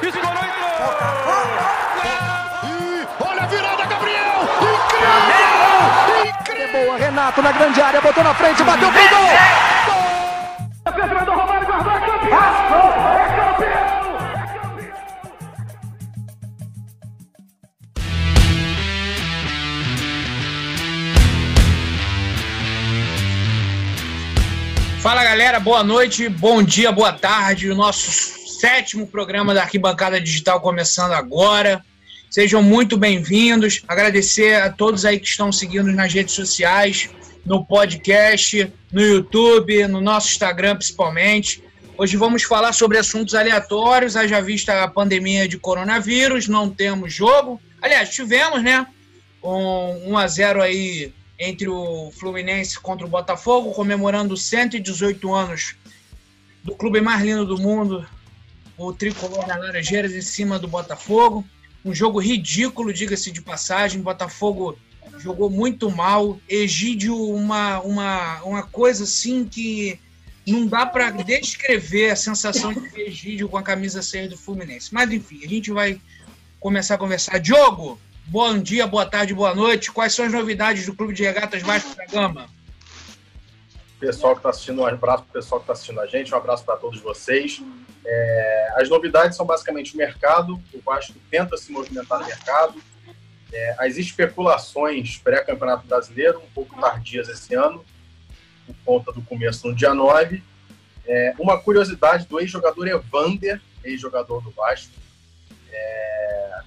Escorou, entrou! olha a virada, Gabriel! Incrível! Incrível! É boa, Renato na grande área, botou na frente, bateu pro gol! Romário, guardou, é campeão! É campeão! Fala galera, boa noite, bom dia, boa tarde. O nosso sétimo programa da Arquibancada Digital começando agora. Sejam muito bem-vindos. Agradecer a todos aí que estão seguindo nas redes sociais, no podcast, no YouTube, no nosso Instagram principalmente. Hoje vamos falar sobre assuntos aleatórios, haja vista a pandemia de coronavírus, não temos jogo. Aliás, tivemos, né? Um 1 a 0 aí entre o Fluminense contra o Botafogo, comemorando 118 anos do clube mais lindo do mundo, o tricolor da Laranjeiras em cima do Botafogo. Um jogo ridículo, diga-se de passagem. Botafogo jogou muito mal. Egídio, uma, uma, uma coisa assim que não dá para descrever a sensação de Egídio com a camisa 6 do Fluminense. Mas enfim, a gente vai começar a conversar. Diogo, Bom dia, boa tarde, boa noite. Quais são as novidades do Clube de Regatas Vasco da Gama? Pessoal que está assistindo, um abraço para o pessoal que está assistindo a gente, um abraço para todos vocês. É, as novidades são basicamente o mercado, o Vasco tenta se movimentar no mercado. É, as especulações pré-campeonato brasileiro, um pouco tardias esse ano, por conta do começo no dia 9. É, uma curiosidade do ex-jogador Evander, ex-jogador do Vasco. É,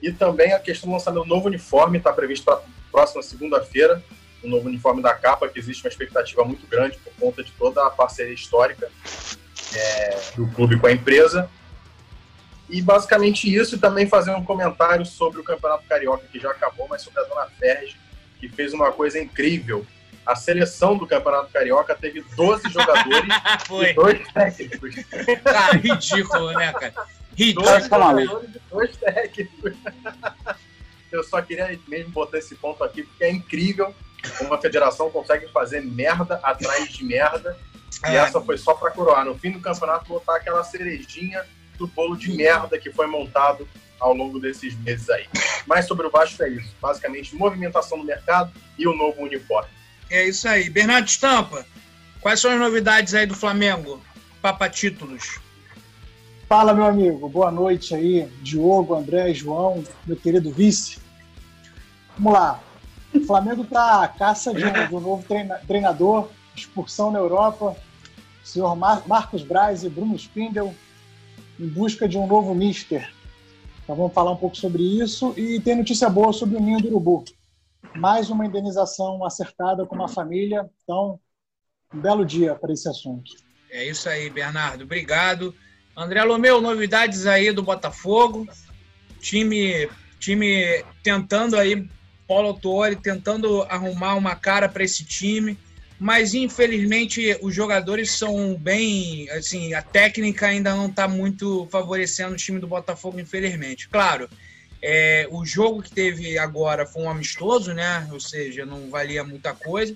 e também a questão do lançamento do novo uniforme está previsto para próxima segunda-feira, o novo uniforme da capa, que existe uma expectativa muito grande por conta de toda a parceria histórica é, do clube com a empresa. E basicamente isso, e também fazer um comentário sobre o Campeonato Carioca, que já acabou, mas sobre a Dona Ferge, que fez uma coisa incrível. A seleção do Campeonato Carioca teve 12 jogadores e dois técnicos. Ah, ridículo, né, cara? Dois jogadores e dois técnicos. Eu só queria mesmo botar esse ponto aqui, porque é incrível como a federação consegue fazer merda atrás de merda. É. E essa foi só para coroar. No fim do campeonato, botar aquela cerejinha do bolo de merda que foi montado ao longo desses meses aí. Mas sobre o Vasco é isso. Basicamente, movimentação no mercado e o novo uniforme. É isso aí. Bernardo Estampa, quais são as novidades aí do Flamengo? Papa títulos. Fala, meu amigo. Boa noite aí, Diogo, André, João, meu querido vice. Vamos lá. O Flamengo está à caça de um, novo treina, treinador, excursão na Europa. O senhor Mar Marcos Braz e Bruno Spindel em busca de um novo mister. Então vamos falar um pouco sobre isso e tem notícia boa sobre o Ninho do Urubu. Mais uma indenização acertada com uma família. Então, um belo dia para esse assunto. É isso aí, Bernardo. Obrigado. André Lomeu, novidades aí do Botafogo. Time, time tentando aí, Paulo Autori tentando arrumar uma cara para esse time, mas infelizmente os jogadores são bem, assim, a técnica ainda não está muito favorecendo o time do Botafogo, infelizmente. Claro, é, o jogo que teve agora foi um amistoso, né? Ou seja, não valia muita coisa,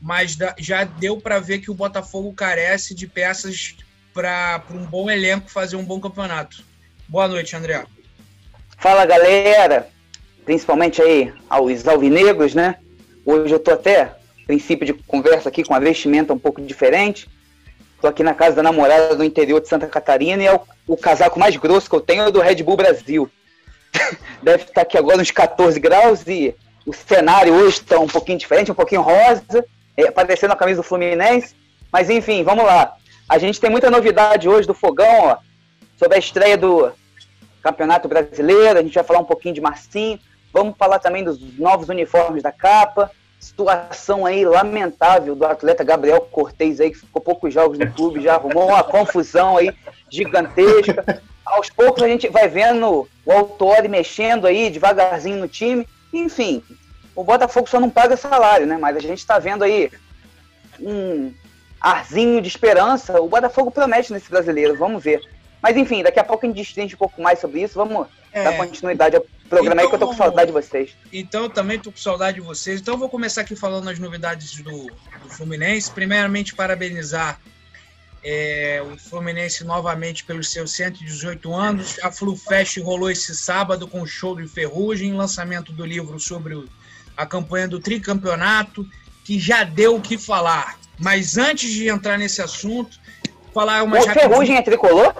mas já deu para ver que o Botafogo carece de peças para um bom elenco fazer um bom campeonato. Boa noite, André. Fala, galera. Principalmente aí aos alvinegros, né? Hoje eu tô até princípio de conversa aqui com uma vestimenta um pouco diferente. Tô aqui na casa da namorada do interior de Santa Catarina e é o, o casaco mais grosso que eu tenho é do Red Bull Brasil. Deve estar aqui agora uns 14 graus e o cenário hoje está um pouquinho diferente, um pouquinho rosa, é, parecendo a camisa do Fluminense. Mas enfim, vamos lá. A gente tem muita novidade hoje do Fogão, ó, sobre a estreia do Campeonato Brasileiro. A gente vai falar um pouquinho de Marcinho. Vamos falar também dos novos uniformes da capa. Situação aí lamentável do atleta Gabriel Cortez aí, que ficou poucos jogos no clube, já arrumou uma confusão aí gigantesca. Aos poucos a gente vai vendo o Autori mexendo aí devagarzinho no time. Enfim, o Botafogo só não paga salário, né? Mas a gente está vendo aí um, arzinho de esperança, o Botafogo promete nesse brasileiro, vamos ver. Mas enfim, daqui a pouco a gente distende um pouco mais sobre isso, vamos é. dar continuidade ao programa então, aí que eu tô com então, saudade de vocês. Então, eu também tô com saudade de vocês. Então, eu vou começar aqui falando as novidades do, do Fluminense. Primeiramente, parabenizar É, o Fluminense novamente pelos seus 118 anos. A FluFest rolou esse sábado com o show do Ferrugem, lançamento do livro sobre o, a campanha do tricampeonato, que já deu o que falar. Mas antes de entrar nesse assunto, falar uma. O Ferrugem é tricolor?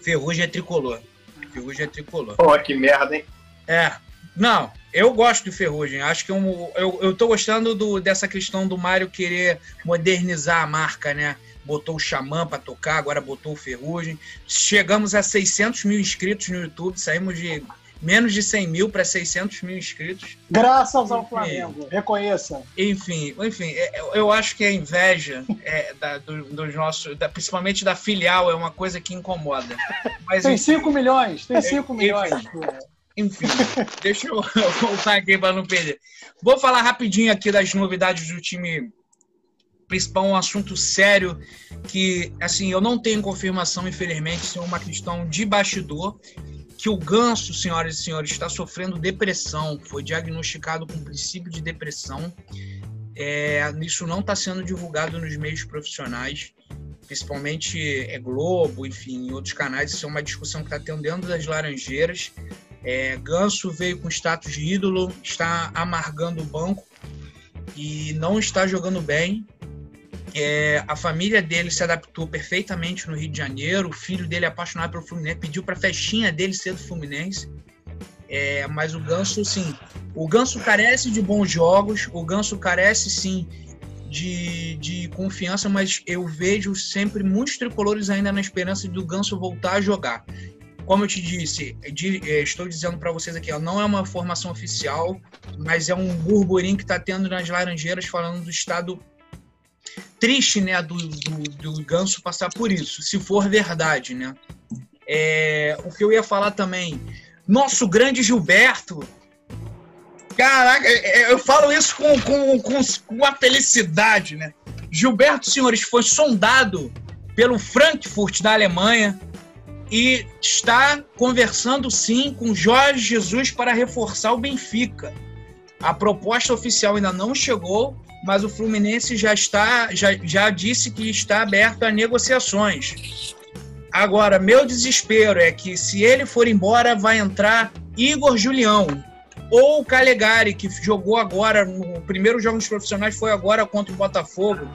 Ferrugem é tricolor. Ferrugem é tricolor. Pô, que merda, hein? É. Não, eu gosto do Ferrugem. Acho que eu, eu, eu tô gostando do, dessa questão do Mário querer modernizar a marca, né? Botou o Xamã para tocar, agora botou o Ferrugem. Chegamos a 600 mil inscritos no YouTube, saímos de menos de 100 mil para 600 mil inscritos. Graças ao Flamengo, reconheça. Enfim, enfim, é, eu acho que a inveja é, da, do, dos nossos, da, principalmente da filial, é uma coisa que incomoda. Mas, tem 5 milhões, tem 5 milhões. Enfim, deixa eu voltar aqui para não perder. Vou falar rapidinho aqui das novidades do time principal, um assunto sério que, assim, eu não tenho confirmação, infelizmente, isso é uma questão de bastidor, que o Ganso, senhoras e senhores, está sofrendo depressão, foi diagnosticado com princípio de depressão. É, isso não está sendo divulgado nos meios profissionais, principalmente é Globo, enfim, em outros canais. Isso é uma discussão que está tendo dentro das Laranjeiras. É, Ganso veio com status de ídolo, está amargando o banco e não está jogando bem. É, a família dele se adaptou perfeitamente no Rio de Janeiro. O filho dele é apaixonado pelo Fluminense, pediu para a festinha dele ser do Fluminense. É, mas o Ganso, sim, o Ganso carece de bons jogos, o Ganso carece, sim, de, de confiança, mas eu vejo sempre muitos tricolores ainda na esperança do Ganso voltar a jogar. Como eu te disse, é, estou dizendo para vocês aqui, não é uma formação oficial, mas é um burburinho que está tendo nas Laranjeiras falando do estado triste, né, do, do, do Ganso passar por isso, se for verdade, né. É, o que eu ia falar também, nosso grande Gilberto, caraca, é, é, eu falo isso com, com, com, com uma felicidade, né. Gilberto, senhores, foi sondado pelo Frankfurt da Alemanha, e está conversando sim com Jorge Jesus para reforçar o Benfica. A proposta oficial ainda não chegou, mas o Fluminense já está já, já disse que está aberto a negociações. Agora, meu desespero é que se ele for embora, vai entrar Igor Julião ou Calegari, que jogou agora no primeiro jogo dos profissionais foi agora contra o Botafogo.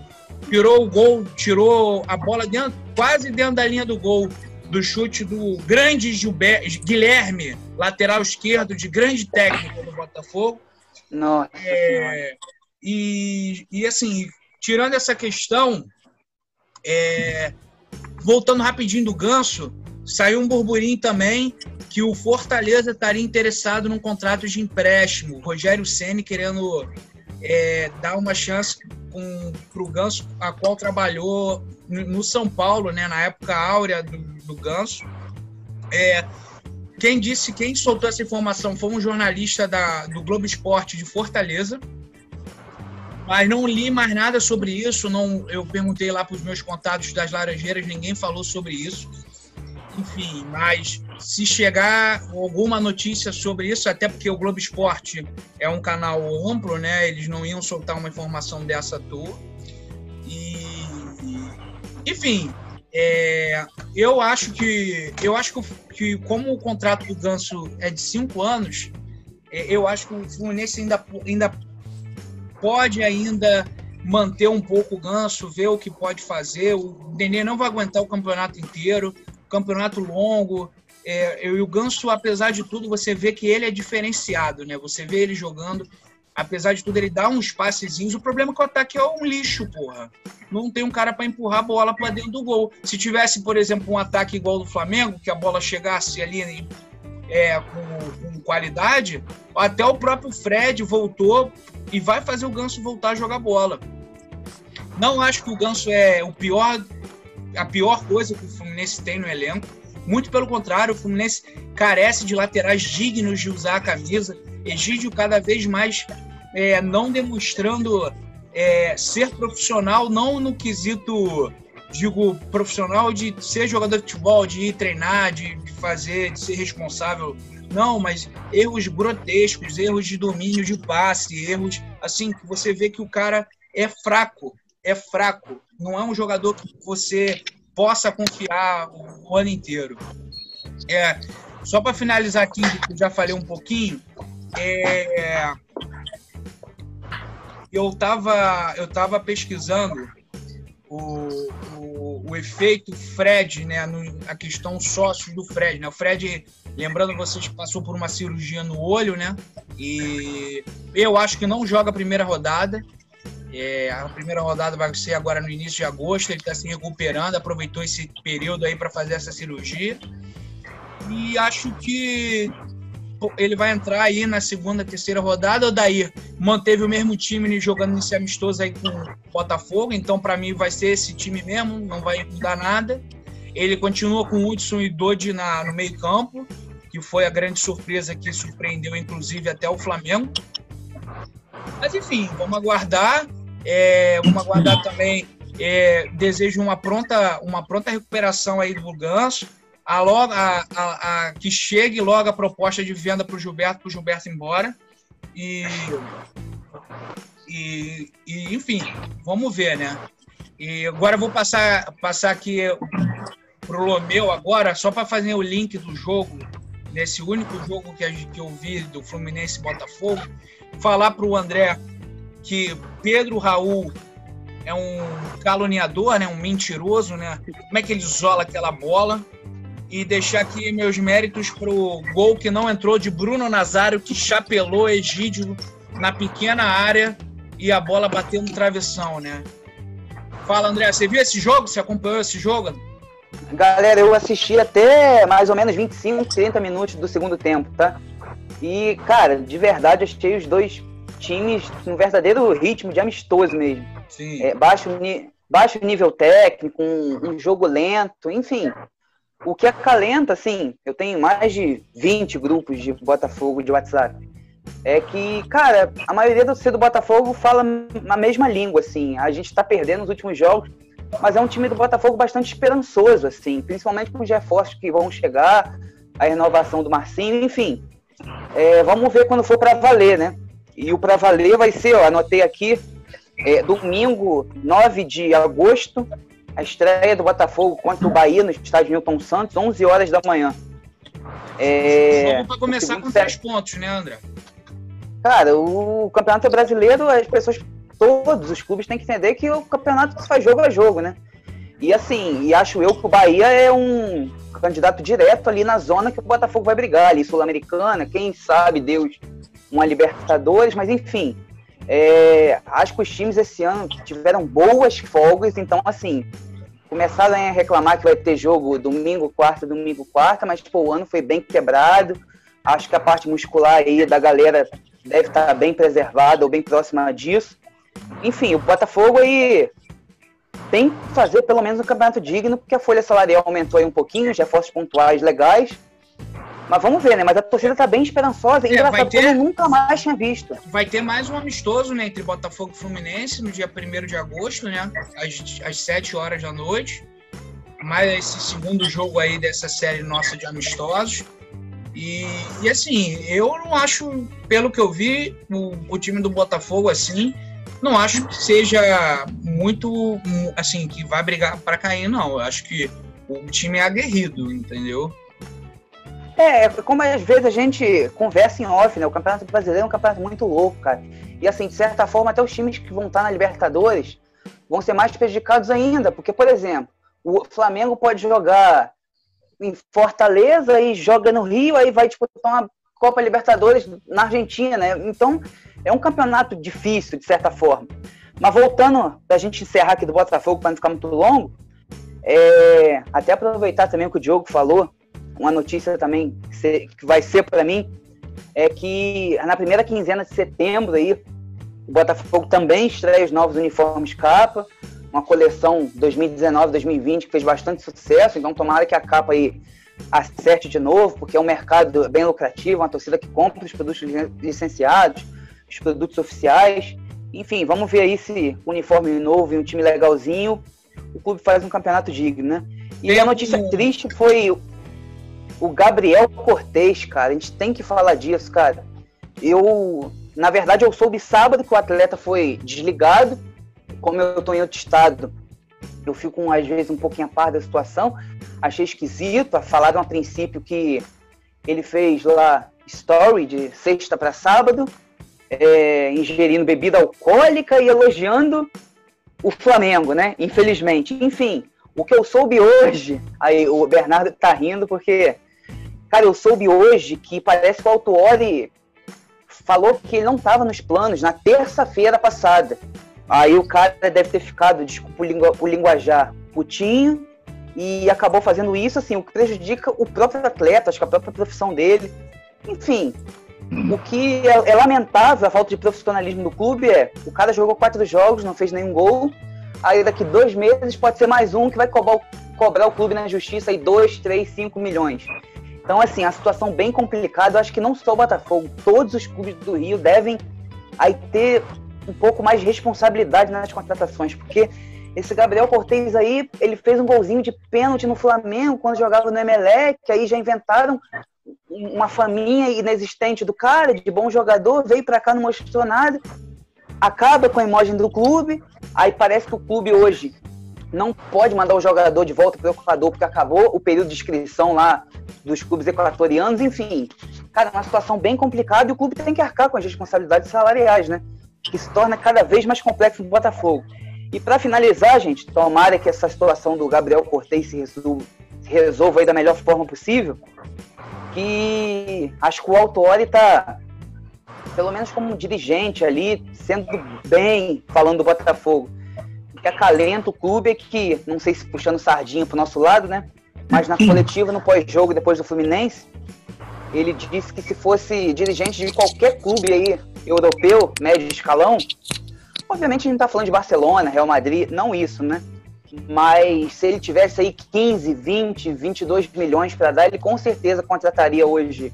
Tirou o gol, tirou a bola dentro, quase dentro da linha do gol do chute do grande Gilber, Guilherme, lateral esquerdo, de grande técnico do Botafogo. Nossa. É, e, e assim, tirando essa questão, é, voltando rapidinho do Ganso, saiu um burburinho também que o Fortaleza estaria interessado num contrato de empréstimo. Rogério Ceni querendo é, dar uma chance para o Ganso, a qual trabalhou no São Paulo, né, na época áurea do, do Ganso. É, quem disse, quem soltou essa informação foi um jornalista da, do Globo Esporte de Fortaleza. Mas não li mais nada sobre isso. Não, eu perguntei lá para os meus contatos das Laranjeiras, ninguém falou sobre isso. Enfim, mas se chegar alguma notícia sobre isso, até porque o Globo Esporte é um canal amplo, né? Eles não iam soltar uma informação dessa à toa. E, enfim, é, eu acho que eu acho que, como o contrato do Ganso é de cinco anos, é, eu acho que o Fluminense ainda, ainda pode ainda manter um pouco o Ganso, ver o que pode fazer. O Nenê não vai aguentar o campeonato inteiro campeonato longo. É, e o Ganso, apesar de tudo, você vê que ele é diferenciado, né? Você vê ele jogando, apesar de tudo, ele dá uns passezinhos. O problema é que o ataque é um lixo, porra. Não tem um cara para empurrar a bola para dentro do gol. Se tivesse, por exemplo, um ataque igual do Flamengo, que a bola chegasse ali é, com, com qualidade, até o próprio Fred voltou e vai fazer o Ganso voltar a jogar bola. Não acho que o Ganso é o pior a pior coisa que o Fluminense tem no elenco. Muito pelo contrário, o Fluminense carece de laterais dignos de usar a camisa. Egídio cada vez mais é, não demonstrando é, ser profissional, não no quesito, digo, profissional de ser jogador de futebol, de ir treinar, de, de fazer, de ser responsável. Não, mas erros grotescos, erros de domínio de passe, erros assim que você vê que o cara é fraco é fraco. Não é um jogador que você possa confiar o ano inteiro. É, só para finalizar aqui, que já falei um pouquinho, é, eu estava eu tava pesquisando o, o, o, efeito Fred, né, no, a questão sócios do Fred, né? O Fred, lembrando vocês, passou por uma cirurgia no olho, né? E eu acho que não joga a primeira rodada. É, a primeira rodada vai ser agora no início de agosto. Ele está se recuperando, aproveitou esse período aí para fazer essa cirurgia. E acho que ele vai entrar aí na segunda, terceira rodada, ou daí manteve o mesmo time jogando nesse amistoso aí com o Botafogo, então para mim vai ser esse time mesmo, não vai mudar nada. Ele continua com o Hudson e Dodi na, no meio campo, que foi a grande surpresa que surpreendeu inclusive até o Flamengo. Mas enfim, vamos aguardar. É, vamos aguardar também. É, desejo uma pronta, uma pronta recuperação aí do Ganso a, logo, a, a, a, que chegue logo a proposta de venda para o Gilberto, para o Gilberto ir embora. E, e, e, enfim, vamos ver, né? E agora eu vou passar, passar aqui para o Lomeu agora, só para fazer o link do jogo, nesse único jogo que, que eu vi do Fluminense Botafogo, falar para o André que Pedro Raul é um caluniador, né, um mentiroso, né? Como é que ele isola aquela bola? E deixar aqui meus méritos pro gol que não entrou de Bruno Nazário, que chapelou Egídio na pequena área e a bola bateu no travessão, né? Fala, André, você viu esse jogo? Você acompanhou esse jogo? Galera, eu assisti até mais ou menos 25, 30 minutos do segundo tempo, tá? E, cara, de verdade, achei os dois times num verdadeiro ritmo de amistoso mesmo. Sim. É, baixo, baixo nível técnico, um, um jogo lento, enfim o que acalenta, assim, eu tenho mais de 20 grupos de Botafogo de WhatsApp. É que, cara, a maioria do do Botafogo fala na mesma língua, assim. A gente tá perdendo nos últimos jogos, mas é um time do Botafogo bastante esperançoso, assim, principalmente com os reforços que vão chegar, a renovação do Marcinho, enfim. É, vamos ver quando for para valer, né? E o para valer vai ser, ó, anotei aqui, é, domingo 9 de agosto, a estreia do Botafogo contra o Bahia no estádio Newton Santos, 11 horas da manhã. É... Jogo para começar com três pontos, né, André? Cara, o Campeonato Brasileiro, as pessoas, todos os clubes têm que entender que o campeonato se faz jogo a jogo, né? E assim, e acho eu que o Bahia é um candidato direto ali na zona que o Botafogo vai brigar, ali, Sul-Americana, quem sabe, Deus, uma Libertadores, mas enfim, é, acho que os times esse ano tiveram boas folgas, então, assim, começaram a reclamar que vai ter jogo domingo, quarta, domingo, quarta, mas tipo, o ano foi bem quebrado. Acho que a parte muscular aí da galera deve estar bem preservada ou bem próxima disso. Enfim, o Botafogo aí tem que fazer pelo menos um campeonato digno, porque a folha salarial aumentou aí um pouquinho, os reforços pontuais legais. Mas vamos ver, né? Mas a torcida tá bem esperançosa. É, engraçado, ter... eu nunca mais tinha visto. Vai ter mais um amistoso, né? Entre Botafogo e Fluminense no dia 1 de agosto, né? Às, às 7 horas da noite. Mais esse segundo jogo aí dessa série nossa de amistosos. E, e assim, eu não acho, pelo que eu vi, o, o time do Botafogo, assim, não acho que seja muito, assim, que vai brigar para cair, não. Eu acho que o time é aguerrido, entendeu? É, como às vezes a gente conversa em off, né? O Campeonato Brasileiro é um campeonato muito louco, cara. E assim, de certa forma, até os times que vão estar na Libertadores vão ser mais prejudicados ainda. Porque, por exemplo, o Flamengo pode jogar em Fortaleza e joga no Rio, aí vai disputar uma Copa Libertadores na Argentina, né? Então, é um campeonato difícil, de certa forma. Mas voltando, pra gente encerrar aqui do Botafogo, para não ficar muito longo, é, até aproveitar também o que o Diogo falou, uma notícia também que vai ser para mim é que na primeira quinzena de setembro aí o Botafogo também estreia os novos uniformes capa, uma coleção 2019-2020 que fez bastante sucesso, então tomara que a capa aí acerte de novo, porque é um mercado bem lucrativo, uma torcida que compra os produtos licenciados, os produtos oficiais. Enfim, vamos ver aí se uniforme novo e um time legalzinho, o clube faz um campeonato digno, né? E a notícia triste foi o Gabriel Cortez, cara, a gente tem que falar disso, cara. Eu, na verdade, eu soube sábado que o atleta foi desligado como eu tô em outro estado, eu fico às vezes um pouquinho a par da situação. Achei esquisito. Falaram a princípio que ele fez lá story de sexta para sábado, é, ingerindo bebida alcoólica e elogiando o Flamengo, né? Infelizmente. Enfim, o que eu soube hoje, aí o Bernardo tá rindo porque, cara, eu soube hoje que parece que o Autuori falou que ele não estava nos planos na terça-feira passada. Aí o cara deve ter ficado, desculpa o, lingu o linguajar, putinho, e acabou fazendo isso, assim, o que prejudica o próprio atleta, acho que a própria profissão dele. Enfim, o que é, é, lamentável, a falta de profissionalismo do clube é, o cara jogou quatro jogos, não fez nenhum gol, aí daqui dois meses pode ser mais um que vai cobrar, cobrar o clube na justiça aí dois, três, cinco milhões. Então, assim, a situação bem complicada, eu acho que não só o Botafogo, todos os clubes do Rio devem aí ter um pouco mais de responsabilidade nas contratações, porque esse Gabriel Cortez aí, ele fez um golzinho de pênalti no Flamengo quando jogava no Emelec, aí já inventaram uma faminha inexistente do cara, de bom jogador, veio para cá, não mostrou nada, acaba com a imagem do clube, aí parece que o clube hoje não pode mandar o jogador de volta para o Equador porque acabou o período de inscrição lá dos clubes equatorianos, enfim. Cara, é uma situação bem complicada e o clube tem que arcar com as responsabilidades salariais, né? Que se torna cada vez mais complexo no Botafogo. E para finalizar, gente, tomara que essa situação do Gabriel Cortez se resolva, se resolva aí da melhor forma possível, que acho que o Autori está, pelo menos como dirigente ali, sendo bem falando do Botafogo. Que acalenta o clube é que, não sei se puxando sardinha pro nosso lado, né? Mas na coletiva, no pós-jogo, depois do Fluminense, ele disse que se fosse dirigente de qualquer clube aí europeu, médio escalão, obviamente a gente tá falando de Barcelona, Real Madrid, não isso, né? Mas se ele tivesse aí 15, 20, 22 milhões para dar, ele com certeza contrataria hoje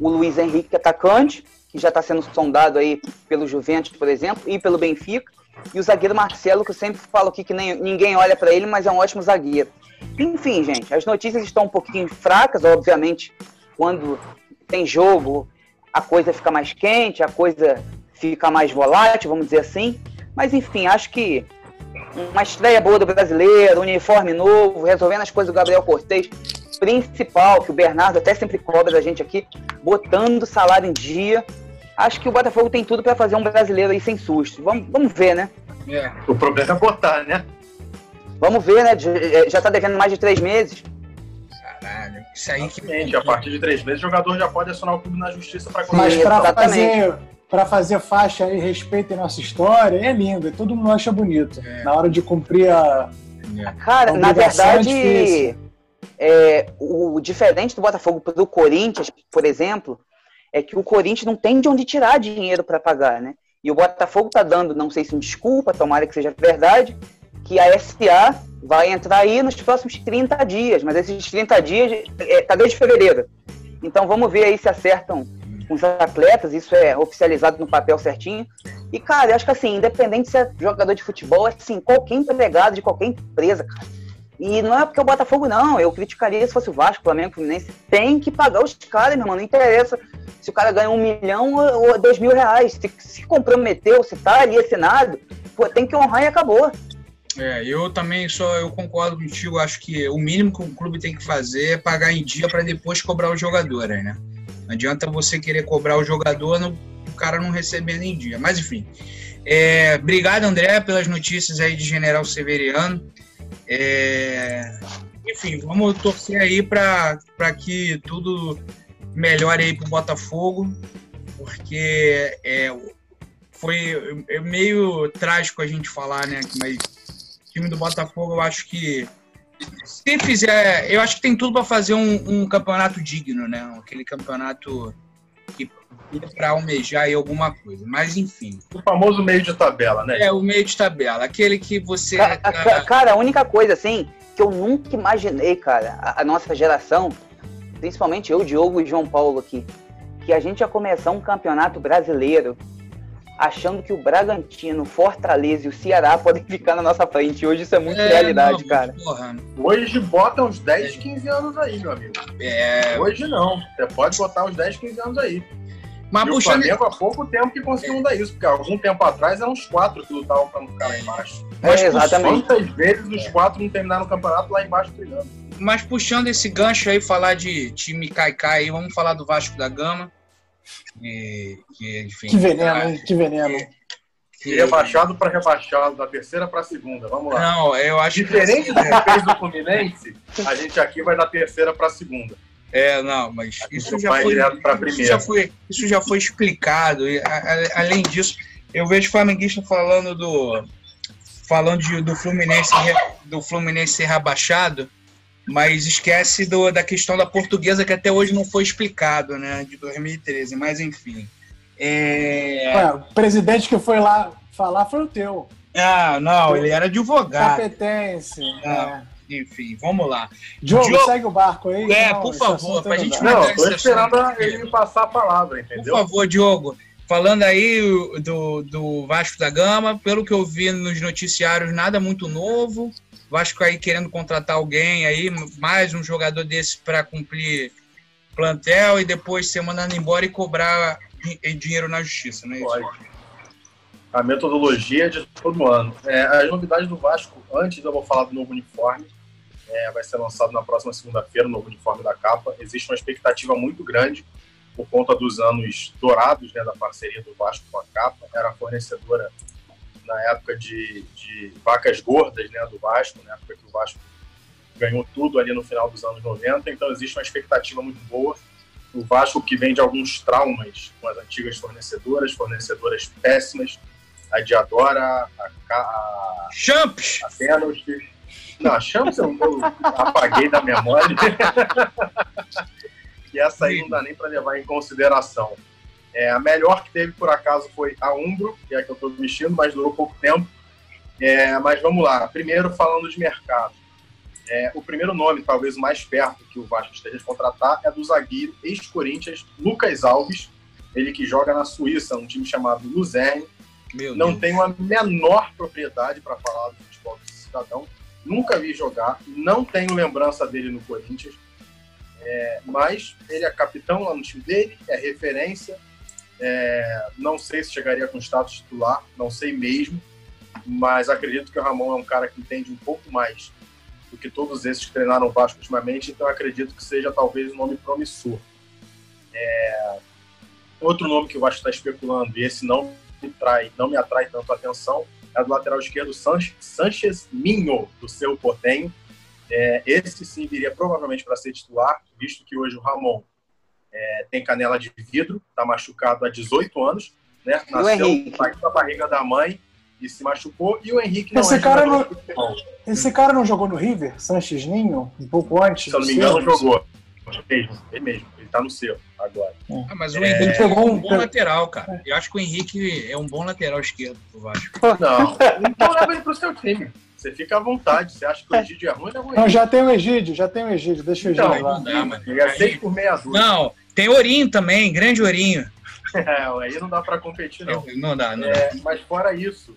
o Luiz Henrique, atacante, que já está sendo sondado aí pelo Juventus, por exemplo, e pelo Benfica. E o zagueiro Marcelo, que eu sempre falo aqui que nem, ninguém olha para ele, mas é um ótimo zagueiro. Enfim, gente, as notícias estão um pouquinho fracas, obviamente, quando tem jogo, a coisa fica mais quente, a coisa fica mais volátil, vamos dizer assim. Mas enfim, acho que uma estreia boa do brasileiro, uniforme novo, resolvendo as coisas do Gabriel Cortez, principal, que o Bernardo até sempre cobra da gente aqui, botando salário em dia. Acho que o Botafogo tem tudo para fazer um brasileiro aí sem susto. Vamos, vamos ver, né? É. O problema é botar, né? Vamos ver, né? É, já tá devendo mais de três meses. Caralho, isso aí que. A partir de três meses, o jogador já pode acionar o clube na justiça para Mas para fazer, para fazer faixa e respeito em nossa história, é lindo, todo mundo acha bonito. É. Na hora de cumprir a. É. Cara, a na é verdade, é, o, o diferente do Botafogo do Corinthians, por exemplo, é que o Corinthians não tem de onde tirar dinheiro para pagar, né? E o Botafogo tá dando, não sei se me desculpa, tomara que seja verdade, que a SA vai entrar aí nos próximos 30 dias, mas esses 30 dias é, tá desde fevereiro. Então vamos ver aí se acertam com os atletas, isso é oficializado no papel certinho. E, cara, eu acho que assim, independente se é jogador de futebol, é assim, qualquer empregado de qualquer empresa, cara. E não é porque o Botafogo, não. Eu criticaria se fosse o Vasco, Flamengo, Fluminense. Tem que pagar os caras, meu irmão. Não interessa se o cara ganha um milhão ou dois mil reais. Se, se comprometeu, se tá ali assinado, pô, tem que honrar e acabou. É, eu também só eu concordo contigo. Acho que o mínimo que um clube tem que fazer é pagar em dia para depois cobrar o jogador, né? Não adianta você querer cobrar o jogador, no, o cara não recebendo em dia. Mas enfim. É, obrigado, André, pelas notícias aí de General Severiano. É, enfim, vamos torcer aí para que tudo melhore aí pro Botafogo, porque é, foi é meio trágico a gente falar, né? Mas o time do Botafogo, eu acho que se fizer, eu acho que tem tudo para fazer um, um, campeonato digno, né? Aquele campeonato que para almejar aí alguma coisa. Mas enfim. O famoso meio de tabela, né? É, o meio de tabela. Aquele que você. Cara, tá... cara a única coisa, assim, que eu nunca imaginei, cara, a, a nossa geração, principalmente eu, Diogo e João Paulo aqui, que a gente ia começar um campeonato brasileiro achando que o Bragantino, Fortaleza e o Ceará podem ficar na nossa frente. Hoje isso é muito é, realidade, não, cara. Porra. Hoje bota uns 10, 15 anos aí, meu amigo. É. Hoje não. Você pode botar uns 10, 15 anos aí. Mas e puxando... o Flamengo há pouco tempo que conseguiu mudar isso, porque há algum tempo atrás eram uns quatro que lutavam para não ficar lá embaixo. É, Mas é, exatamente. quantas vezes os quatro não terminaram o campeonato lá embaixo brigando? Mas puxando esse gancho aí, falar de time Caicai aí, vamos falar do Vasco da Gama. E, que, enfim, que veneno, hein? Que veneno. Que... Rebaixado para rebaixado, da terceira para a segunda. Vamos lá. Não, eu acho Diferente que... do que fez do Fluminense, a gente aqui vai da terceira para a segunda. É, não, mas isso já, foi, isso já foi, isso já foi explicado. E, a, a, além disso, eu vejo flamenguista falando do falando de, do Fluminense do Fluminense ser rebaixado, mas esquece do, da questão da portuguesa que até hoje não foi explicado, né, de 2013. Mas enfim. É... Ué, o presidente que foi lá falar foi o teu. Ah, não, ele era advogado. Competência. Ah. É enfim, vamos lá. Diogo, Diogo, segue o barco aí. É, não, por favor, pra gente Não, tô esperando ele me passar a palavra, entendeu? Por favor, Diogo. Falando aí do, do Vasco da Gama, pelo que eu vi nos noticiários, nada muito novo. Vasco aí querendo contratar alguém aí, mais um jogador desse para cumprir plantel e depois ser mandado embora e cobrar dinheiro na justiça, não é isso? Pode a metodologia de todo ano. É, as novidades do Vasco, antes eu vou falar do novo uniforme, é, vai ser lançado na próxima segunda-feira, o novo uniforme da capa. Existe uma expectativa muito grande por conta dos anos dourados né, da parceria do Vasco com a capa. Era fornecedora na época de, de vacas gordas né, do Vasco, na época que o Vasco ganhou tudo ali no final dos anos 90. Então existe uma expectativa muito boa. O Vasco que vem de alguns traumas com as antigas fornecedoras, fornecedoras péssimas, a Diadora, a, a, Champs! A Penalty. Não, a Champs eu, eu apaguei da memória. e essa aí não dá nem para levar em consideração. É, a melhor que teve, por acaso, foi a Umbro, que é a que eu estou vestindo, mas durou pouco tempo. É, mas vamos lá. Primeiro, falando de mercado. É, o primeiro nome, talvez o mais perto que o Vasco esteja de contratar, é do zagueiro ex-Corinthians, Lucas Alves, ele que joga na Suíça, um time chamado Luzerne. Meu não Deus. tenho a menor propriedade para falar do futebol desse cidadão. Nunca vi jogar, não tenho lembrança dele no Corinthians. É, mas ele é capitão lá no time dele, é referência. É, não sei se chegaria com status titular, não sei mesmo. Mas acredito que o Ramon é um cara que entende um pouco mais do que todos esses que treinaram o Vasco ultimamente, então acredito que seja talvez um nome promissor. É, outro nome que o Vasco está especulando, e esse não me trai, não me atrai tanto atenção é do lateral esquerdo Sanches Minho, do seu Portenho. É, esse sim viria provavelmente para ser titular, visto que hoje o Ramon é, tem canela de vidro, está machucado há 18 anos, né? Nasceu, saiu da barriga da mãe e se machucou. E o Henrique não esse é cara não, Esse cara não jogou no River, Sanches Ninho, um pouco antes? Se eu não me engano, jogou. Ele mesmo, ele mesmo tá no seu agora. É. Ah, mas o é. Henrique é um bom lateral, cara. Eu acho que o Henrique é um bom lateral esquerdo pro Vasco. Não, então leva ele pro seu time. Você fica à vontade. Você acha que o Egídio é ruim, não é ruim. Não, já tem o Egídio, já tem o Egídio. Deixa o Egídio então, lá. Não, dá, mano. Ele é 6 por meia dúzia. Não, tem Ourinho também, grande Ourinho. É, aí não dá para competir, não. Não dá, não. É, mas fora isso,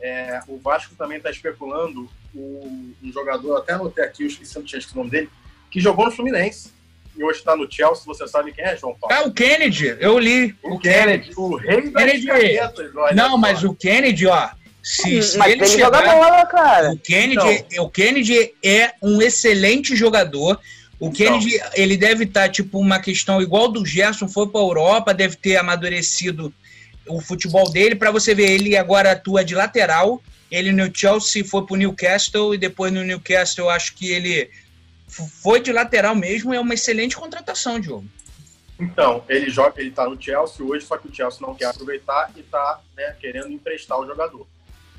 é, o Vasco também está especulando o, um jogador, até anotei aqui, eu esqueci, não tinha o nome dele, que jogou no Fluminense e hoje está no Chelsea. Você sabe quem é, João Paulo? Ah, o Kennedy, eu li. O, o Kennedy, Kennedy, o rei Kennedy. das canetas. Não, mas o Kennedy, ó. Se, se ele, ele chegar, joga bola, cara. O Kennedy, então. o Kennedy é um excelente jogador. O então. Kennedy, ele deve estar, tá, tipo, uma questão igual do Gerson, foi para a Europa, deve ter amadurecido o futebol dele. Para você ver, ele agora atua de lateral. Ele no Chelsea foi para o Newcastle e depois no Newcastle, acho que ele foi de lateral mesmo, é uma excelente contratação, Diogo. Então, ele joga, ele tá no Chelsea hoje, só que o Chelsea não quer aproveitar e tá né, querendo emprestar o jogador.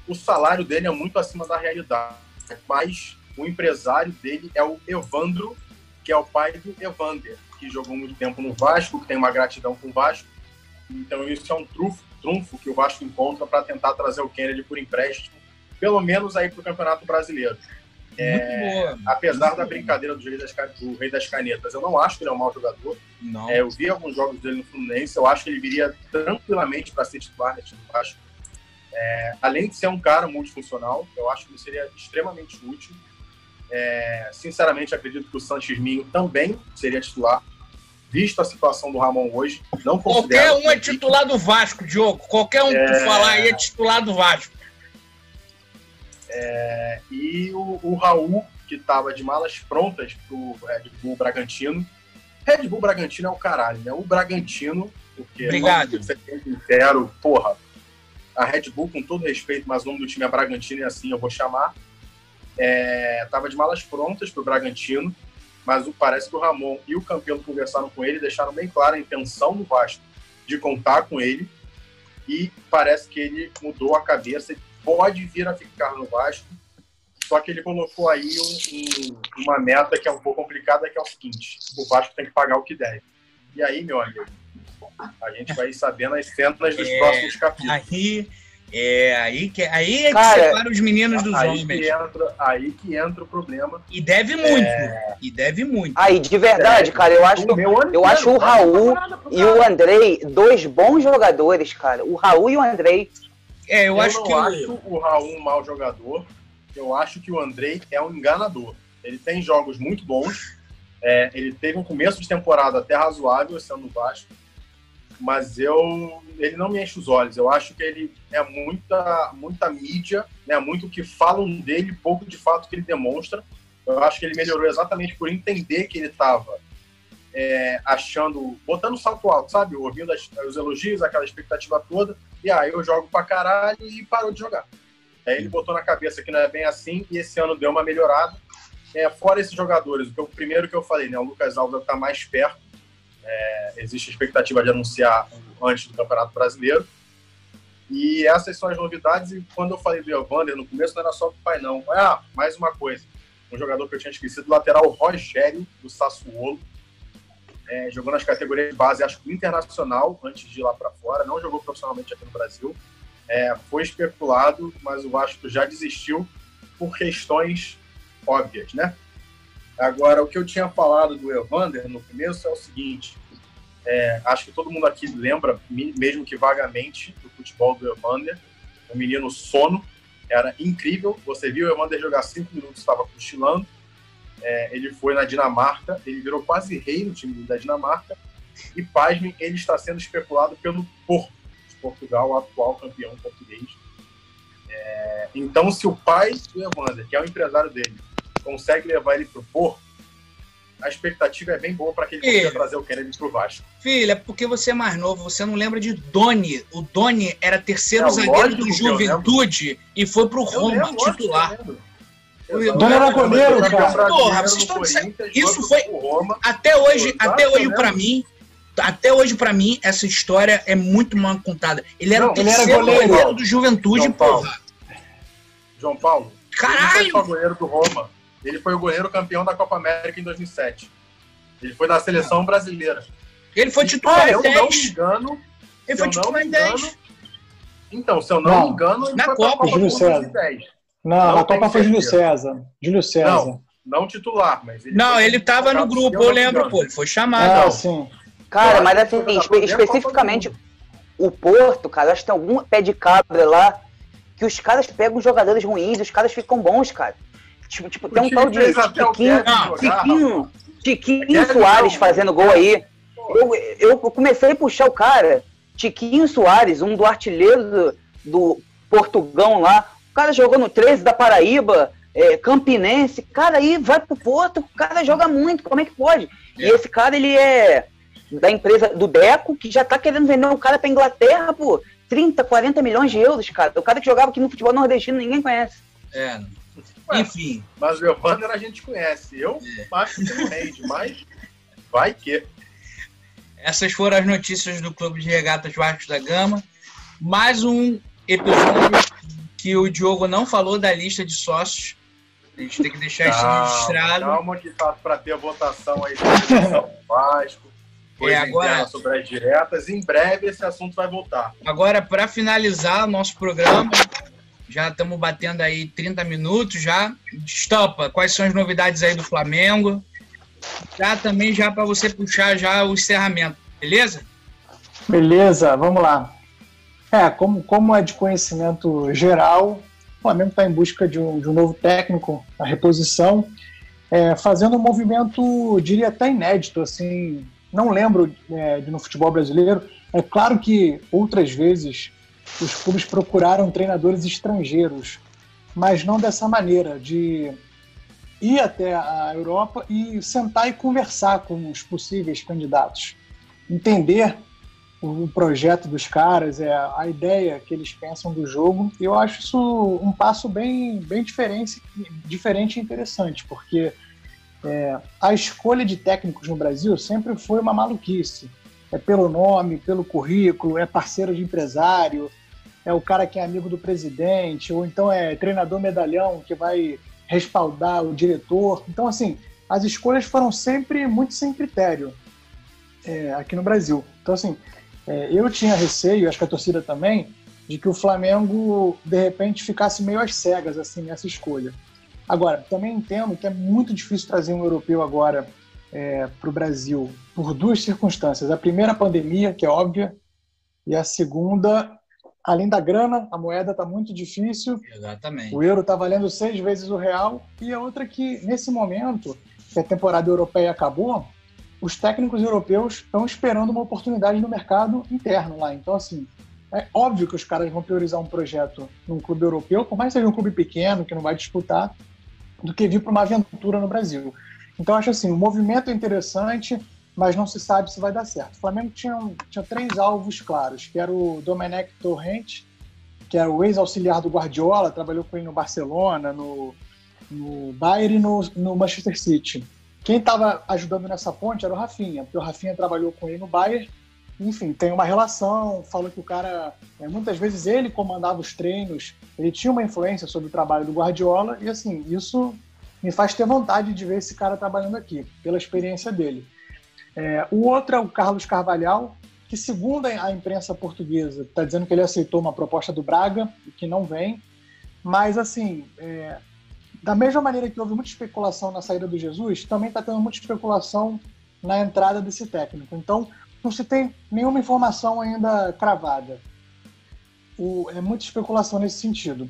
O salário dele é muito acima da realidade, mas o empresário dele é o Evandro, que é o pai do Evander, que jogou muito tempo no Vasco, que tem uma gratidão com o Vasco. Então, isso é um trunfo, trunfo que o Vasco encontra para tentar trazer o Kennedy por empréstimo, pelo menos aí para o Campeonato Brasileiro. É, apesar da brincadeira do rei, das, do rei, das, Canetas, eu não acho que ele é um mau jogador. É, eu vi alguns jogos dele no Fluminense, eu acho que ele viria tranquilamente para ser titular nesse Vasco. É, além de ser um cara multifuncional, eu acho que ele seria extremamente útil. É, sinceramente, acredito que o Sanches Minho também seria titular. visto a situação do Ramon hoje, não Qualquer um é titular do Vasco, Diogo. Qualquer um é... que falar aí é titular do Vasco. É... E o, o Raul, que estava de malas prontas pro Red Bull Bragantino. Red Bull Bragantino é o caralho, né? O Bragantino, porque Obrigado. Quero, porra, a Red Bull, com todo respeito, mas o nome do time é Bragantino e assim eu vou chamar. É, tava de malas prontas para o Bragantino, mas parece que o Ramon e o campeão conversaram com ele, deixaram bem clara a intenção do Vasco de contar com ele e parece que ele mudou a cabeça pode vir a ficar no Vasco. Só que ele colocou aí um, um, uma meta que é um pouco complicada, que é o seguinte: o Vasco tem que pagar o que deve. E aí, meu amigo, a gente vai sabendo as cenas dos é, próximos capítulos. Aí, é aí que, aí é que Cara, separa os meninos dos aí homens. Que entra, aí que entra o problema. E deve muito. É... E deve muito. Aí, de verdade, é, cara, eu acho, eu acho o Raul e o Andrei dois bons jogadores, cara. O Raul e o Andrei. É, eu, eu acho que acho o Raul um mau jogador. Eu acho que o Andrei é um enganador. Ele tem jogos muito bons. É, ele teve um começo de temporada até razoável, sendo Vasco mas eu ele não me enche os olhos. Eu acho que ele é muita muita mídia, né? Muito que falam dele, pouco de fato que ele demonstra. Eu acho que ele melhorou exatamente por entender que ele estava é, achando, botando salto alto, sabe? Ouvindo as, os elogios, aquela expectativa toda, e aí ah, eu jogo pra caralho e parou de jogar. Aí ele botou na cabeça que não é bem assim, e esse ano deu uma melhorada. É, fora esses jogadores, o primeiro que eu falei, né? O Lucas Alves está mais perto, é, existe expectativa de anunciar antes do Campeonato Brasileiro. E essas são as novidades. E quando eu falei do Evander no começo, não era só o pai, não. Ah, mais uma coisa. Um jogador que eu tinha esquecido, lateral Rogério, do Sassuolo. É, jogou nas categorias de base, acho que internacional, antes de ir lá para fora. Não jogou profissionalmente aqui no Brasil. É, foi especulado, mas o Vasco já desistiu por questões óbvias, né? Agora, o que eu tinha falado do Evander no começo é o seguinte: é, acho que todo mundo aqui lembra, mesmo que vagamente, do futebol do Evander. O menino sono era incrível. Você viu o Evander jogar cinco minutos, estava cochilando. É, ele foi na Dinamarca, ele virou quase rei no time da Dinamarca. E, pasmem, ele está sendo especulado pelo Porto de Portugal, o atual campeão português. É, então, se o pai do Evander, que é o empresário dele, consegue levar ele pro Porto, a expectativa é bem boa para que ele consiga trazer o Kennedy pro Vasco. Filha, é porque você é mais novo, você não lembra de Doni. O Doni era terceiro é, zagueiro do Juventude e foi pro Roma lembro, titular. O Doni era goleiro, cara. Porra, vocês estão Isso foi. Até hoje, até hoje para mim, até hoje, para mim, essa história é muito mal contada. Ele era não, o terceiro era goleiro. goleiro. do Juventude, João porra. João Paulo. Caralho! Ele foi goleiro do Roma. Ele foi o goleiro campeão da Copa América em 2007. Ele foi na seleção brasileira. Ele foi titular em 10. Eu não me engano. Ele foi titular em 10. Então, se eu não, não. me engano, ele na foi Copa, Júlio César. 2010. Não, não na Copa foi Júlio César. Júlio César. Não, não titular, mas ele Não, ele estava no grupo, eu lembro, pô, ele foi chamado. Ah, sim. Cara, mas assim, espe especificamente o Porto, cara, acho que tem algum pé de cabra lá que os caras pegam jogadores ruins, os caras ficam bons, cara. Tipo, tipo tem um tal de Tiquinho, Tiquinho, Tiquinho Soares fazendo gol aí. Eu, eu comecei a puxar o cara, Tiquinho Soares, um do artilheiro do, do Portugão lá. O cara jogou no 13 da Paraíba, é, Campinense. Cara, aí vai pro Porto, o cara joga muito, como é que pode? E esse cara, ele é da empresa do Deco, que já tá querendo vender um cara pra Inglaterra, por 30, 40 milhões de euros, cara. O cara que jogava aqui no futebol nordestino, ninguém conhece. É, Enfim. Mas o Evander a gente conhece. Eu é. acho que não rende, mas vai que. Essas foram as notícias do Clube de Regatas Vasco da Gama. Mais um episódio que o Diogo não falou da lista de sócios. A gente tem que deixar isso registrado. Calma que tá para ter a votação aí do Vasco. É, agora, sobre as diretas. Em breve esse assunto vai voltar. Agora, para finalizar o nosso programa, já estamos batendo aí 30 minutos já. Estampa, quais são as novidades aí do Flamengo? Já também já para você puxar já o encerramento, beleza? Beleza, vamos lá. É, como, como é de conhecimento geral, o Flamengo está em busca de um, de um novo técnico, a reposição, é, fazendo um movimento, diria até inédito, assim, não lembro é, de no futebol brasileiro. É claro que outras vezes os clubes procuraram treinadores estrangeiros, mas não dessa maneira, de ir até a Europa e sentar e conversar com os possíveis candidatos, entender o projeto dos caras, é a ideia que eles pensam do jogo. Eu acho isso um passo bem, bem diferente, diferente e interessante, porque é, a escolha de técnicos no Brasil sempre foi uma maluquice. É pelo nome, pelo currículo, é parceiro de empresário, é o cara que é amigo do presidente, ou então é treinador medalhão que vai respaldar o diretor. Então, assim, as escolhas foram sempre muito sem critério é, aqui no Brasil. Então, assim, é, eu tinha receio, acho que a torcida também, de que o Flamengo, de repente, ficasse meio às cegas assim nessa escolha. Agora, também entendo que é muito difícil trazer um europeu agora é, para o Brasil por duas circunstâncias. A primeira, a pandemia, que é óbvia, e a segunda, além da grana, a moeda está muito difícil. Exatamente. O euro está valendo seis vezes o real. E a outra que, nesse momento, que a temporada europeia acabou, os técnicos europeus estão esperando uma oportunidade no mercado interno lá. Então, assim, é óbvio que os caras vão priorizar um projeto num clube europeu, por mais que seja um clube pequeno, que não vai disputar, do que vir para uma aventura no Brasil. Então, acho assim, o movimento é interessante, mas não se sabe se vai dar certo. O Flamengo tinha, tinha três alvos claros, que era o Domenech Torrente, que era o ex-auxiliar do Guardiola, trabalhou com ele no Barcelona, no, no Bayern e no, no Manchester City. Quem estava ajudando nessa ponte era o Rafinha, porque o Rafinha trabalhou com ele no Bayern, enfim, tem uma relação, falou que o cara, é, muitas vezes ele comandava os treinos, ele tinha uma influência sobre o trabalho do Guardiola, e assim, isso me faz ter vontade de ver esse cara trabalhando aqui, pela experiência dele. É, o outro é o Carlos Carvalhal, que, segundo a imprensa portuguesa, está dizendo que ele aceitou uma proposta do Braga e que não vem. Mas, assim, é, da mesma maneira que houve muita especulação na saída do Jesus, também está tendo muita especulação na entrada desse técnico. Então, não se tem nenhuma informação ainda cravada. O, é muita especulação nesse sentido.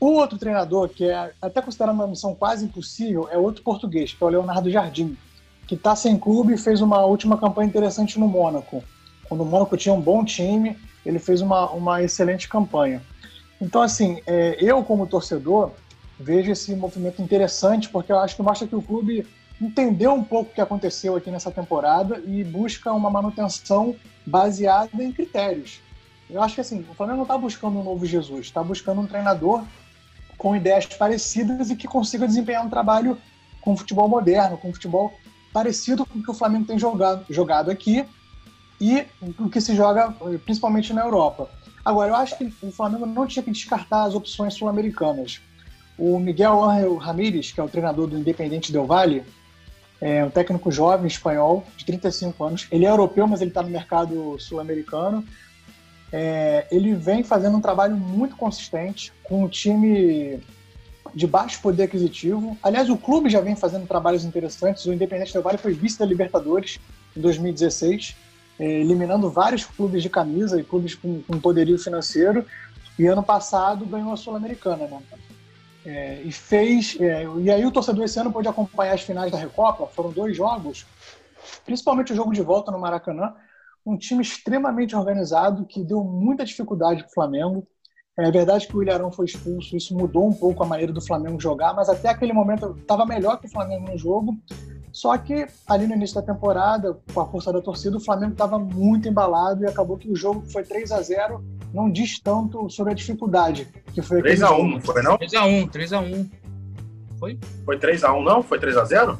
O outro treinador, que é até considerado uma missão quase impossível, é outro português, que é o Leonardo Jardim que está sem clube e fez uma última campanha interessante no Mônaco. Quando o Mônaco tinha um bom time, ele fez uma, uma excelente campanha. Então, assim, é, eu como torcedor vejo esse movimento interessante porque eu acho que mostra que o clube entendeu um pouco o que aconteceu aqui nessa temporada e busca uma manutenção baseada em critérios. Eu acho que assim, o Flamengo não está buscando um novo Jesus, está buscando um treinador com ideias parecidas e que consiga desempenhar um trabalho com futebol moderno, com futebol parecido com o que o Flamengo tem jogado, jogado aqui e o que se joga principalmente na Europa. Agora, eu acho que o Flamengo não tinha que descartar as opções sul-americanas. O Miguel Ángel Ramírez, que é o treinador do Independente Del Valle, é um técnico jovem espanhol, de 35 anos. Ele é europeu, mas ele está no mercado sul-americano. É, ele vem fazendo um trabalho muito consistente com um time de baixo poder aquisitivo. Aliás, o clube já vem fazendo trabalhos interessantes. O Independente Del Valle foi vice da Libertadores em 2016, eh, eliminando vários clubes de camisa e clubes com, com poderio financeiro. E ano passado ganhou a Sul-Americana, né? É, e fez. É, e aí o torcedor esse ano pôde acompanhar as finais da Recopa. Foram dois jogos, principalmente o jogo de volta no Maracanã. Um time extremamente organizado que deu muita dificuldade para o Flamengo. É verdade que o Ilharão foi expulso, isso mudou um pouco a maneira do Flamengo jogar, mas até aquele momento estava melhor que o Flamengo no jogo. Só que ali no início da temporada, com a força da torcida, o Flamengo estava muito embalado e acabou que o jogo foi 3 a 0 não diz tanto sobre a dificuldade que foi 3 a 1 não foi não? 3 a 1 3 a 1 Foi? Foi 3 a 1 não? Foi 3 a 0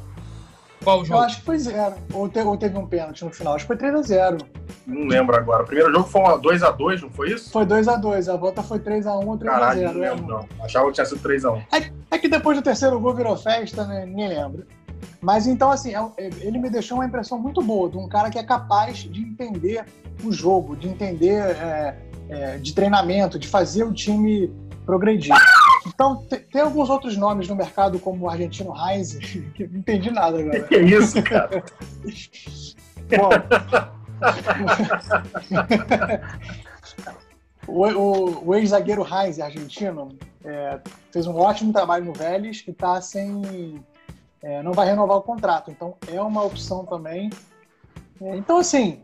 qual jogo? Eu acho que foi zero. Ou, te, ou teve um pênalti no final. Acho que foi 3x0. Não lembro agora. O primeiro jogo foi 2x2, não foi isso? Foi 2x2. A, volta foi 3x1 ou 3x0. Caralho, não lembro, não. Achava que tinha sido 3x1. É, é, que depois do terceiro gol virou festa, né? Ninguém lembra. Mas então, assim, é ele me deixou uma impressão muito boa de um cara que é capaz de entender o jogo, de entender é, é, de treinamento, de fazer o time progredir. Então, tem alguns outros nomes no mercado, como o argentino Heinz, que não entendi nada agora. Que, é isso, cara? Bom, o, o, o ex-zagueiro Heinz, argentino, é, fez um ótimo trabalho no Vélez e está sem. É, não vai renovar o contrato. Então, é uma opção também. É, então, assim,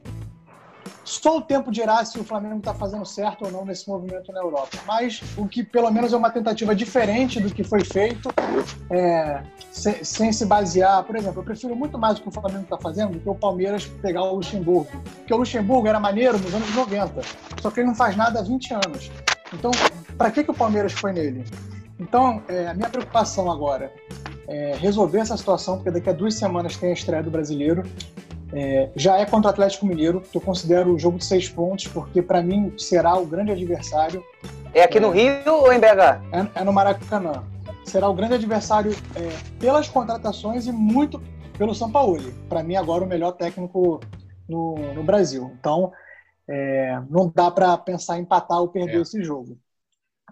só o tempo dirá se o Flamengo está fazendo certo ou não nesse movimento na Europa. Mas o que pelo menos é uma tentativa diferente do que foi feito, é, sem, sem, se basear. Por exemplo, eu prefiro muito mais o que o Flamengo está fazendo do que o Palmeiras pegar o Luxemburgo. Porque o Luxemburgo era maneiro nos anos 90, só que ele não faz nada há 20 anos. Então, para que, que o Palmeiras foi nele? Então, é, a minha preocupação agora é resolver essa situação, porque daqui a duas semanas tem a estreia do brasileiro. É, já é contra o Atlético Mineiro, que eu considero o jogo de seis pontos, porque para mim será o grande adversário. É aqui no Rio ou em BH? É, é no Maracanã. Será o grande adversário é, pelas contratações e muito pelo São Paulo. Para mim, agora o melhor técnico no, no Brasil. Então, é, não dá para pensar em empatar ou perder é. esse jogo.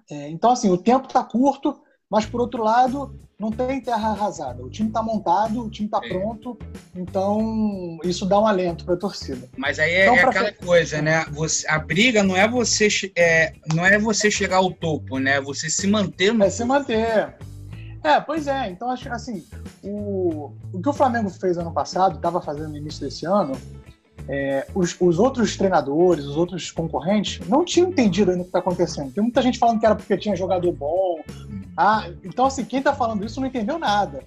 É, então, assim, o tempo está curto, mas por outro lado, não tem terra arrasada. O time está montado, o time está é. pronto, então isso dá um alento para a torcida. Mas aí é, então, é aquela coisa, né? Você, a briga não é você é, não é você chegar ao topo, né? Você se manter no É se manter. É, pois é. Então, acho assim, o, o que o Flamengo fez ano passado, estava fazendo no início desse ano, é, os, os, outros treinadores, os outros concorrentes, não tinham entendido ainda o que está acontecendo. Tem muita gente falando que era porque tinha jogador bom. Ah, então, assim, quem está falando isso não entendeu nada.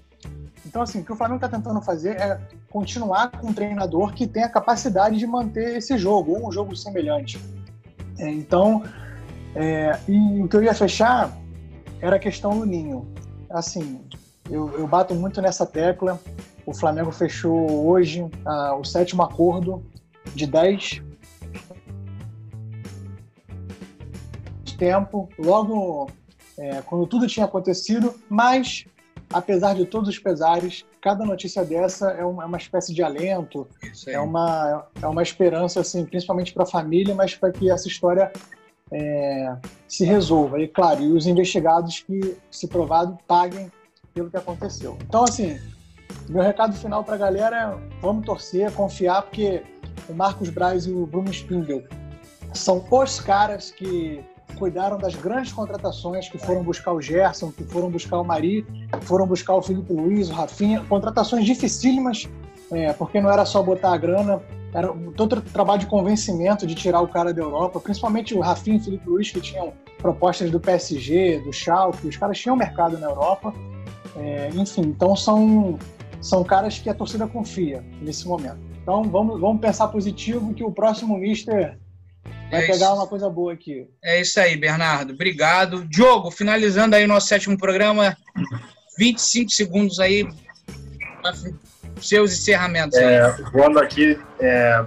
Então, assim, o que o Flamengo está tentando fazer é continuar com um treinador que tenha a capacidade de manter esse jogo, ou um jogo semelhante. É, então, é, e o que eu ia fechar era a questão do Ninho. Assim, eu, eu bato muito nessa tecla. O Flamengo fechou hoje uh, o sétimo acordo de 10 tempo, logo é, quando tudo tinha acontecido, mas apesar de todos os pesares, cada notícia dessa é uma, é uma espécie de alento, é uma, é uma esperança, assim, principalmente para a família, mas para que essa história é, se resolva. E, claro, e os investigados que, se provado, paguem pelo que aconteceu. Então, assim, meu recado final para a galera é vamos torcer, confiar, porque o Marcos Braz e o Bruno Spindel são os caras que cuidaram das grandes contratações, que foram buscar o Gerson, que foram buscar o Mari, foram buscar o Felipe Luiz, o Rafinha, contratações dificílimas, é, porque não era só botar a grana, era todo trabalho de convencimento de tirar o cara da Europa, principalmente o Rafinha e o Felipe Luiz, que tinham propostas do PSG, do Schalke, os caras tinham mercado na Europa, é, enfim, então são são caras que a torcida confia nesse momento. Então vamos, vamos pensar positivo que o próximo Mister vai é pegar isso. uma coisa boa aqui. É isso aí, Bernardo. Obrigado. Diogo, finalizando aí o nosso sétimo programa, 25 segundos aí para seus encerramentos. É, voando aqui, é,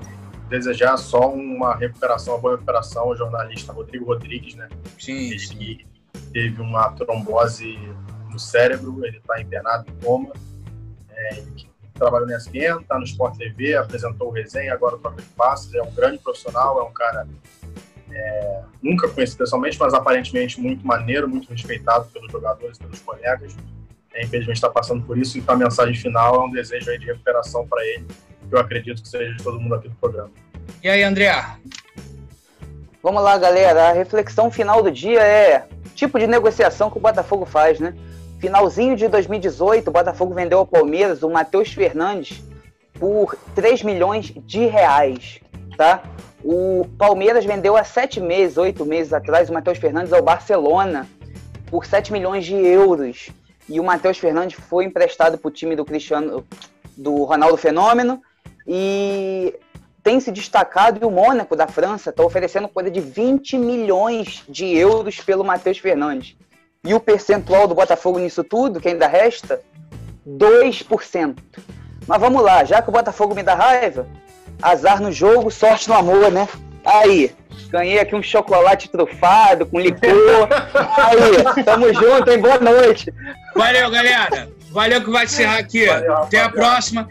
desejar só uma recuperação, uma boa recuperação ao jornalista Rodrigo Rodrigues, né? Sim. Ele teve uma trombose no cérebro, ele está internado em coma é, trabalha no ESPN, está no Sport TV, apresentou o resenha, agora toca de passes, é um grande profissional, é um cara é, nunca conheci pessoalmente, mas aparentemente muito maneiro, muito respeitado pelos jogadores, pelos colegas. É, infelizmente está passando por isso, então a mensagem final é um desejo de recuperação para ele, que eu acredito que seja de todo mundo aqui do programa. E aí, André? Vamos lá, galera. A reflexão final do dia é tipo de negociação que o Botafogo faz, né? Finalzinho de 2018, o Botafogo vendeu ao Palmeiras o Matheus Fernandes por 3 milhões de reais, tá? O Palmeiras vendeu há sete meses, oito meses atrás, o Matheus Fernandes ao Barcelona por 7 milhões de euros. E o Matheus Fernandes foi emprestado para o time do Cristiano, do Ronaldo Fenômeno e tem se destacado e o Mônaco da França está oferecendo coisa de 20 milhões de euros pelo Matheus Fernandes. E o percentual do Botafogo nisso tudo, que ainda resta? 2%. Mas vamos lá, já que o Botafogo me dá raiva, azar no jogo, sorte no amor, né? Aí, ganhei aqui um chocolate trufado com licor. Aí, tamo junto, hein? Boa noite. Valeu, galera. Valeu que vai encerrar aqui. Valeu, Até a próxima.